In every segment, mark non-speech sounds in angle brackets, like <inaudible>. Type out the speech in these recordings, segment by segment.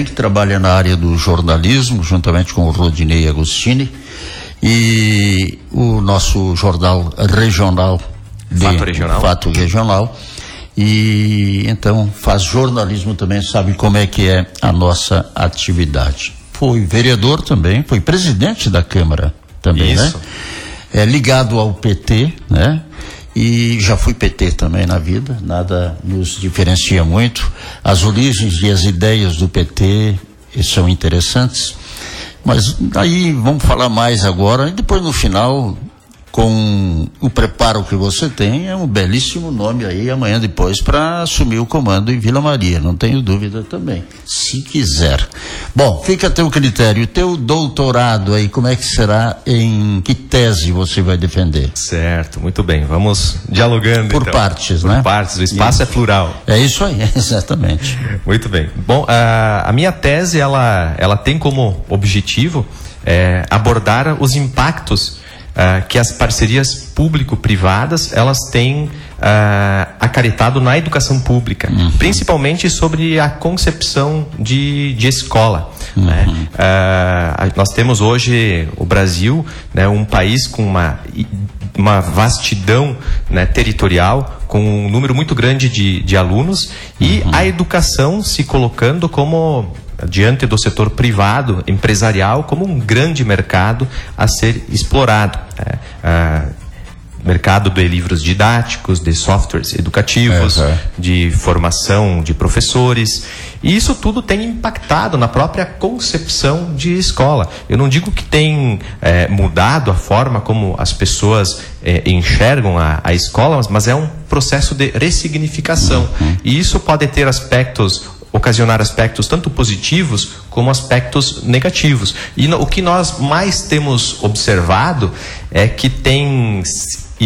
que trabalha na área do jornalismo, juntamente com o Rodinei Agostini, e o nosso jornal regional, de, Fato Regional. Fato Regional. E então faz jornalismo também, sabe como é que é a nossa atividade. Foi vereador também, foi presidente da Câmara também, né? Isso. né? É ligado ao PT, né? E já fui PT também na vida, nada nos diferencia muito. As origens e as ideias do PT são interessantes, mas aí vamos falar mais agora, e depois no final com o preparo que você tem, é um belíssimo nome aí amanhã depois para assumir o comando em Vila Maria, não tenho dúvida também, se quiser. Bom, fica a teu critério, teu doutorado aí, como é que será, em que tese você vai defender? Certo, muito bem, vamos dialogando Por então. partes, Por né? Por partes, o espaço isso. é plural. É isso aí, <laughs> exatamente. muito bem. Bom, a, a minha tese, ela, ela tem como objetivo é, abordar os impactos uh, que as parcerias público-privadas elas têm uh, acarretado na educação pública, uhum. principalmente sobre a concepção de, de escola. Uhum. Né? Uh, nós temos hoje o Brasil, né, um país com uma, uma vastidão né, territorial, com um número muito grande de, de alunos e uhum. a educação se colocando como diante do setor privado, empresarial, como um grande mercado a ser explorado. Né? Ah, mercado de livros didáticos, de softwares educativos, é, é. de formação de professores. E isso tudo tem impactado na própria concepção de escola. Eu não digo que tem é, mudado a forma como as pessoas é, enxergam a, a escola, mas é um processo de ressignificação. Uhum. E isso pode ter aspectos ocasionar aspectos tanto positivos como aspectos negativos. E no, o que nós mais temos observado é que tem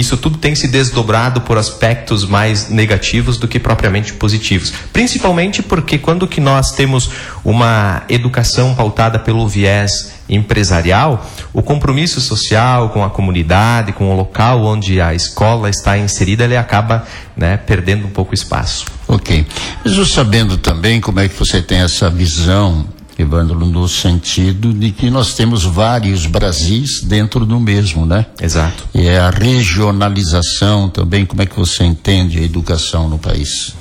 isso tudo tem se desdobrado por aspectos mais negativos do que propriamente positivos. Principalmente porque quando que nós temos uma educação pautada pelo viés empresarial, o compromisso social com a comunidade, com o local onde a escola está inserida, ele acaba né, perdendo um pouco espaço. Ok. Mas eu sabendo também como é que você tem essa visão Evandro, no sentido de que nós temos vários Brasis dentro do mesmo, né? Exato. E é a regionalização também, como é que você entende a educação no país?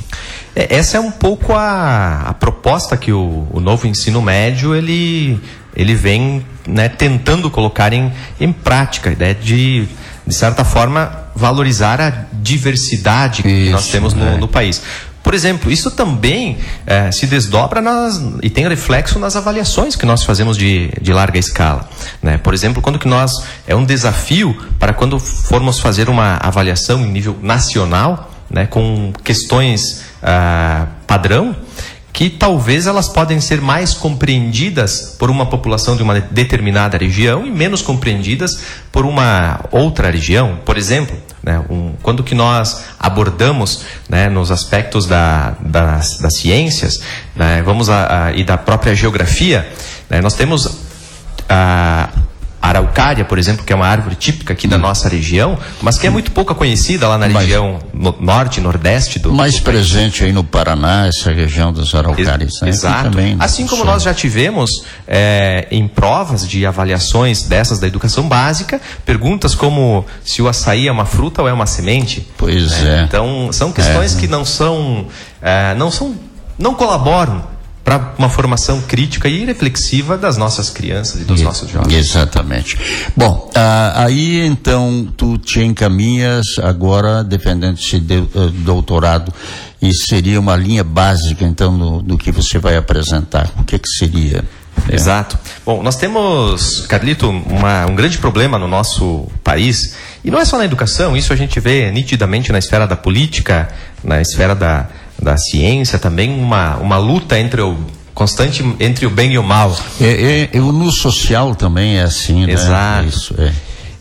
É, essa é um pouco a, a proposta que o, o, novo ensino médio, ele, ele vem né, tentando colocar em, em prática, a ideia de, de certa forma, valorizar a diversidade Isso, que nós temos no, é. no país. Por exemplo, isso também é, se desdobra nas, e tem reflexo nas avaliações que nós fazemos de, de larga escala. Né? Por exemplo, quando que nós é um desafio para quando formos fazer uma avaliação em nível nacional, né, com questões ah, padrão, que talvez elas podem ser mais compreendidas por uma população de uma determinada região e menos compreendidas por uma outra região. Por exemplo, né, um, quando que nós abordamos né, nos aspectos da, das, das ciências, né, vamos a, a, e da própria geografia, né, nós temos a a araucária, por exemplo, que é uma árvore típica aqui da hum. nossa região, mas que é muito pouca conhecida lá na mas, região no, norte, nordeste do Mais do presente aí no Paraná, essa região das araucárias. Ex né? Exato. Também, assim como nós já tivemos é, em provas de avaliações dessas da educação básica, perguntas como se o açaí é uma fruta ou é uma semente. Pois né? é. Então, são questões é. que não são, é, não são, não colaboram para uma formação crítica e reflexiva das nossas crianças e dos e, nossos jovens. Exatamente. Bom, ah, aí então tu te encaminhas agora defendendo esse de, uh, doutorado e seria uma linha básica então no, do que você vai apresentar. O que que seria? É. Exato. Bom, nós temos, Carlito, uma, um grande problema no nosso país, e não é só na educação, isso a gente vê nitidamente na esfera da política, na esfera da, da ciência também uma, uma luta entre o constante entre o bem e o mal. É, é, no social também é assim, né? Exato. Isso, é.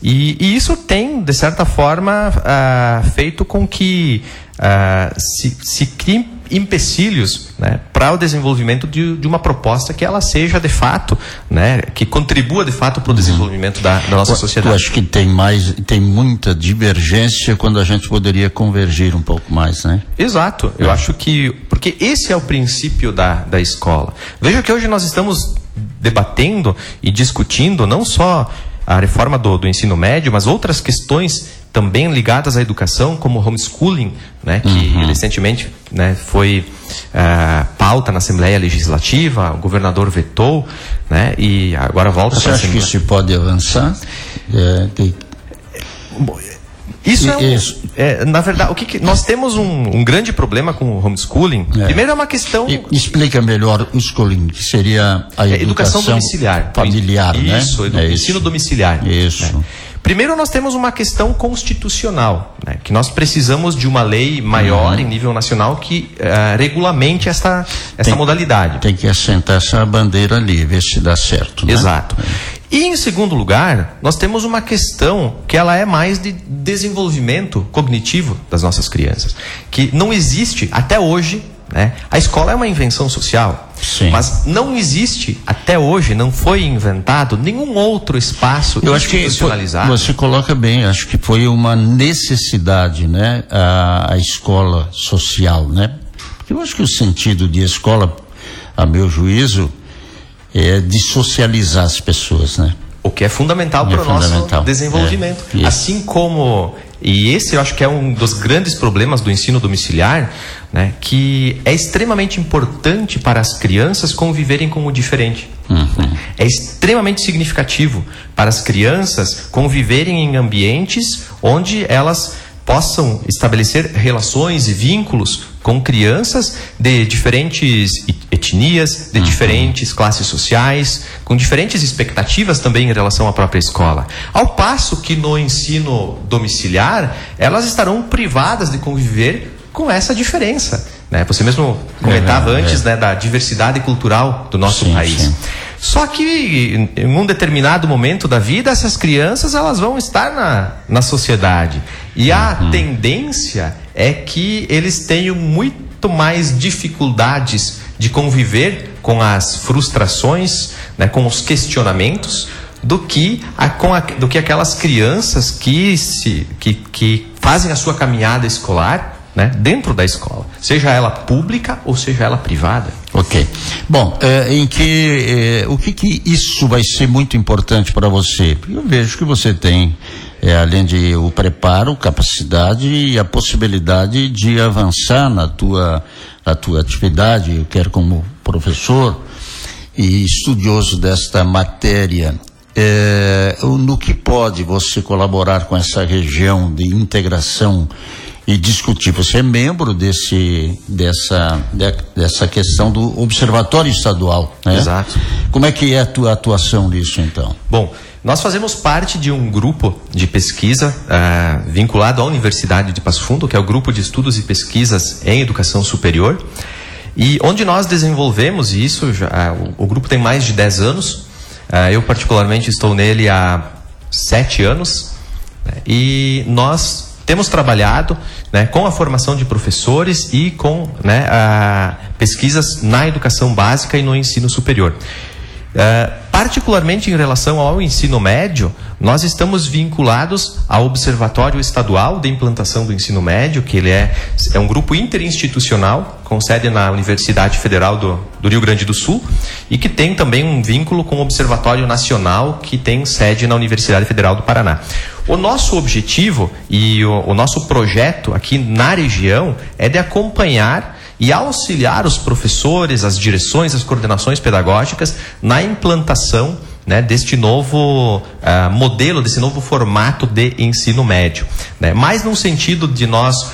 E, e, isso tem, de certa forma, uh, feito com que uh, se, se crie empecilhos né, para o desenvolvimento de, de, uma proposta que ela seja de fato, né, que contribua de fato para o desenvolvimento da, da, nossa sociedade. Eu acho que tem mais, tem muita divergência quando a gente poderia convergir um pouco mais, né? Exato. Eu é. acho que porque esse é o princípio da, da escola. Veja que hoje nós estamos debatendo e discutindo não só a reforma do, do ensino médio, mas outras questões também ligadas à educação, como o homeschooling, né, que uhum. recentemente né, foi uh, pauta na Assembleia Legislativa, o governador vetou, né, e agora volta para a Assembleia. Você acha que isso pode avançar? É, que... Isso é, um, é, na verdade, o que, que nós temos um, um, grande problema com o homeschooling. É. Primeiro é uma questão. E, explica melhor o schooling, que seria a educação, é, educação domiciliar, familiar, isso, né? Isso, é ensino domiciliar. Isso. Primeiro, nós temos uma questão constitucional, né, que nós precisamos de uma lei maior uhum. em nível nacional que uh, regulamente esta, essa tem, modalidade. Tem que assentar essa bandeira ali, ver se dá certo. Né? Exato. E em segundo lugar, nós temos uma questão que ela é mais de desenvolvimento cognitivo das nossas crianças, que não existe até hoje né? A escola é uma invenção social, Sim. mas não existe até hoje, não foi inventado nenhum outro espaço Eu institucionalizado. Acho que você coloca bem, acho que foi uma necessidade, né, a, a escola social, né? Eu acho que o sentido de escola, a meu juízo, é de socializar as pessoas, né? O que é fundamental é para o nosso desenvolvimento. É, assim como e esse eu acho que é um dos grandes problemas do ensino domiciliar, né, que é extremamente importante para as crianças conviverem com o diferente. Uhum. É extremamente significativo para as crianças conviverem em ambientes onde elas possam estabelecer relações e vínculos com crianças de diferentes etnias, de uhum. diferentes classes sociais, com diferentes expectativas também em relação à própria escola. Ao passo que no ensino domiciliar, elas estarão privadas de conviver com essa diferença. Né? Você mesmo comentava é, antes é. Né, da diversidade cultural do nosso sim, país. Sim. Só que em um determinado momento da vida, essas crianças elas vão estar na, na sociedade. E a uhum. tendência é que eles tenham muito mais dificuldades de conviver com as frustrações, né, com os questionamentos, do que, a, com a, do que aquelas crianças que, se, que, que fazem a sua caminhada escolar né, dentro da escola, seja ela pública ou seja ela privada. Ok. Bom, é, em que é, o que, que isso vai ser muito importante para você? Eu vejo que você tem, é, além de o preparo, capacidade e a possibilidade de avançar na tua, na tua atividade, quer como professor e estudioso desta matéria. É, no que pode você colaborar com essa região de integração e discutir. Você é membro desse, dessa, de, dessa questão do Observatório Estadual, né? Exato. Como é que é a tua atuação nisso, então? Bom, nós fazemos parte de um grupo de pesquisa uh, vinculado à Universidade de Passo Fundo, que é o Grupo de Estudos e Pesquisas em Educação Superior, e onde nós desenvolvemos isso, já, uh, o, o, grupo tem mais de 10 anos, uh, eu particularmente estou nele há 7 anos, né? e nós temos trabalhado né, com a formação de professores e com né, a, pesquisas na educação básica e no ensino superior. Uh, particularmente em relação ao ensino médio, nós estamos vinculados ao Observatório Estadual de Implantação do Ensino Médio, que ele é, é um grupo interinstitucional, com sede na Universidade Federal do, do Rio Grande do Sul, e que tem também um vínculo com o Observatório Nacional, que tem sede na Universidade Federal do Paraná. O nosso objetivo e o, o nosso projeto aqui na região é de acompanhar e auxiliar os professores, as direções, as coordenações pedagógicas na implantação né, deste novo uh, modelo, desse novo formato de ensino médio. Né? Mais no sentido de nós uh,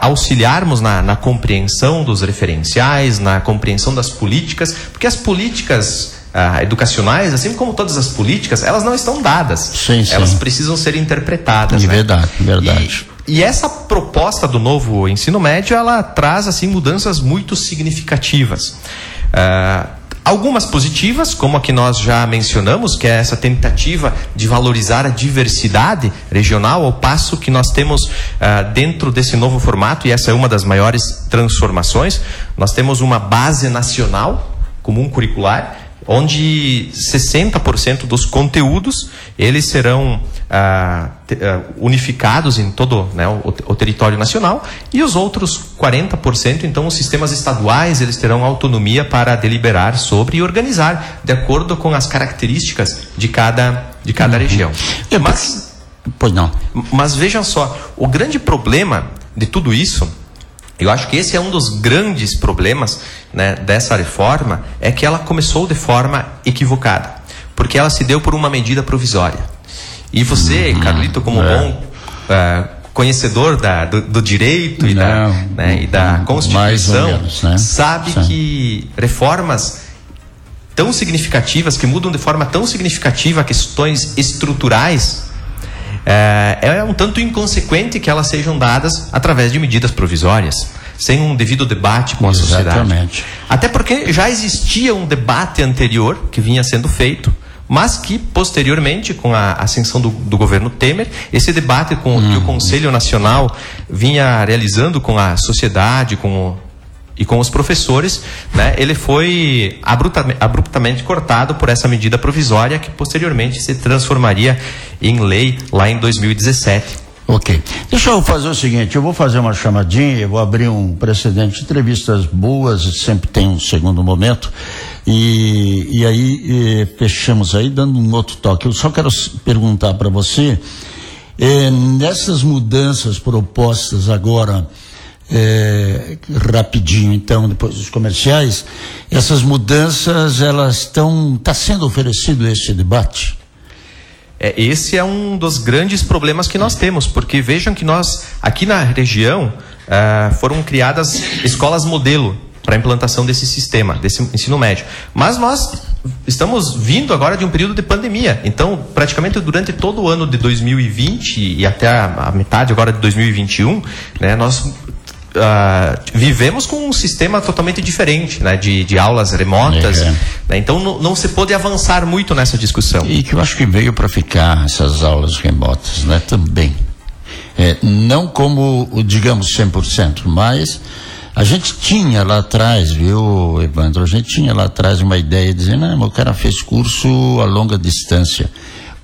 auxiliarmos na, na, compreensão dos referenciais, na compreensão das políticas, porque as políticas uh, educacionais, assim como todas as políticas, elas não estão dadas. Sim, sim. Elas precisam ser interpretadas. De né? verdade, verdade. E, e essa proposta do novo ensino médio, ela traz assim mudanças muito significativas. Uh, Algumas positivas, como a que nós já mencionamos, que é essa tentativa de valorizar a diversidade regional, ao passo que nós temos uh, dentro desse novo formato, e essa é uma das maiores transformações, nós temos uma base nacional comum curricular, onde 60% dos conteúdos eles serão ah, ah, unificados em todo né, o, o, território nacional e os outros 40% então os sistemas estaduais eles terão autonomia para deliberar sobre e organizar de acordo com as características de cada de cada uhum. região é, mas pois não mas vejam só o grande problema de tudo isso eu acho que esse é um dos grandes problemas né, dessa reforma, é que ela começou de forma equivocada, porque ela se deu por uma medida provisória. E você, Carlito, como é. bom uh, conhecedor da, do, do, direito e, Não, da, né, e da Constituição, menos, né? sabe Sim. que reformas tão significativas, que mudam de forma tão significativa questões estruturais, é, é um tanto inconsequente que elas sejam dadas através de medidas provisórias sem um devido debate com a Exatamente. sociedade. Até porque já existia um debate anterior que vinha sendo feito, mas que posteriormente, com a ascensão do, do governo Temer, esse debate com hum. que o uhum. Conselho Nacional vinha realizando com a sociedade, com e com os professores, né, ele foi abruptamente, abruptamente cortado por essa medida provisória que posteriormente se transformaria em lei lá em 2017. Ok. Deixa eu fazer o seguinte, eu vou fazer uma chamadinha, eu vou abrir um precedente de entrevistas boas, sempre tem um segundo momento, e, e aí e, fechamos aí, dando um outro toque. Eu só quero perguntar para você, eh, nessas mudanças propostas agora é, rapidinho, então, depois dos comerciais, essas mudanças, elas estão, está sendo oferecido esse debate? É, esse é um dos grandes problemas que nós temos, porque vejam que nós, aqui na região, uh, foram criadas escolas modelo para a implantação desse sistema, desse ensino médio. Mas nós estamos vindo agora de um período de pandemia. Então, praticamente durante todo o ano de 2020 e até a, metade agora de 2021, né, nós Uh, vivemos com um sistema totalmente diferente, né, de, de aulas remotas. É. Né, então não, não, se pode avançar muito nessa discussão. E que eu acho que veio para ficar essas aulas remotas, né, também. É, não como, digamos, 100%, mas a gente tinha lá atrás, viu, Evandro? A gente tinha lá atrás uma ideia dizendo, não, o cara fez curso a longa distância.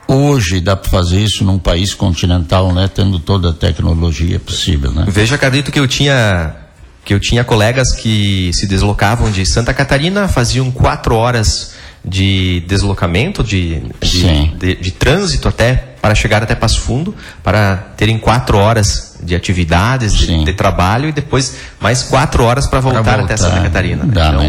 Hoje dá para fazer isso num país continental, né? Tendo toda a tecnologia possível, né? Veja, acredito que eu tinha que eu tinha colegas que se deslocavam de Santa Catarina, faziam quatro horas de deslocamento, de, de, de, de trânsito até para chegar até Passo Fundo, para terem quatro horas de atividades, de, de, trabalho e depois mais quatro horas para voltar, voltar, até Santa Catarina. Né? Dá, então,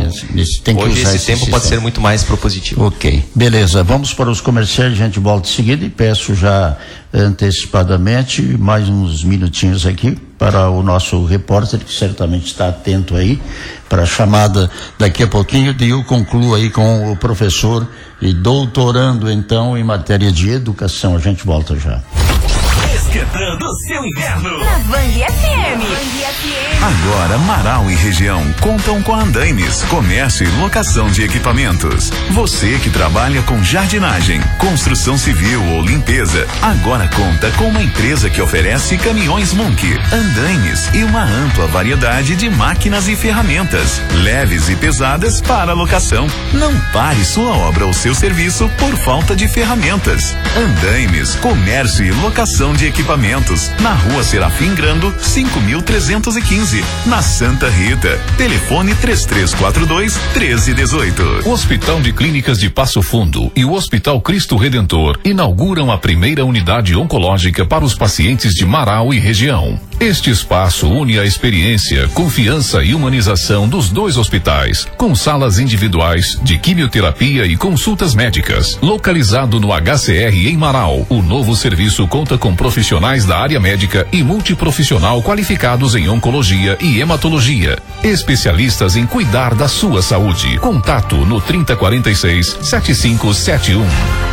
hoje esse, esse tempo pode ser muito mais propositivo. Ok, beleza. Vamos para os comerciais, a gente volta em seguida e peço já antecipadamente mais uns minutinhos aqui para o nosso repórter que certamente está atento aí para a chamada daqui a pouquinho e eu concluo aí com o professor e doutorando então em matéria de educação. A gente volta já. Esquentando seu inverno. Na Band FM. Agora, Marau e região contam com Andaimes, comércio e locação de equipamentos. Você que trabalha com jardinagem, construção civil ou limpeza, agora conta com uma empresa que oferece caminhões Munk, Andaimes e uma ampla variedade de máquinas e ferramentas, leves e pesadas para locação. Não pare sua obra ou seu serviço por falta de ferramentas. Andaimes, comércio e locação de equipamentos equipamentos, na rua Serafim Grando, 5315, na Santa Rita. Telefone 3342 1318. O Hospital de Clínicas de Passo Fundo e o Hospital Cristo Redentor inauguram a primeira unidade oncológica para os pacientes de Marau e região. Este espaço une a experiência, confiança e humanização dos dois hospitais, com salas individuais de quimioterapia e consultas médicas. Localizado no HCR em Marau, o novo serviço conta com profissionais profissionais da área médica e multiprofissional qualificados em oncologia e hematologia. Especialistas em cuidar da sua saúde. Contato no 3046 7571.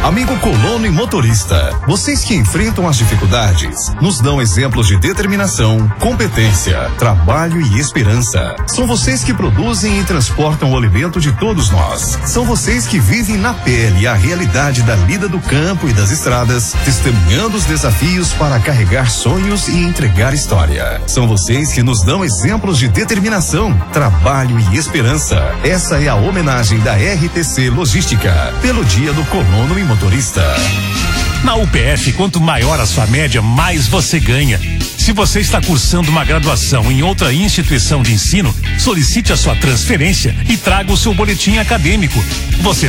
Amigo colono e motorista, vocês que enfrentam as dificuldades, nos dão exemplos de determinação, competência, trabalho e esperança. São vocês que produzem e transportam o alimento de todos nós. São vocês que vivem na pele a realidade da lida do campo e das estradas, testemunhando os desafios para carregar sonhos e entregar história. São vocês que nos dão exemplos de determinação, trabalho e esperança. Essa é a homenagem da RTC Logística pelo Dia do Colono e Motorista. Na UPF, quanto maior a sua média, mais você ganha. Se você está cursando uma graduação em outra instituição de ensino, solicite a sua transferência e traga o seu boletim acadêmico. Você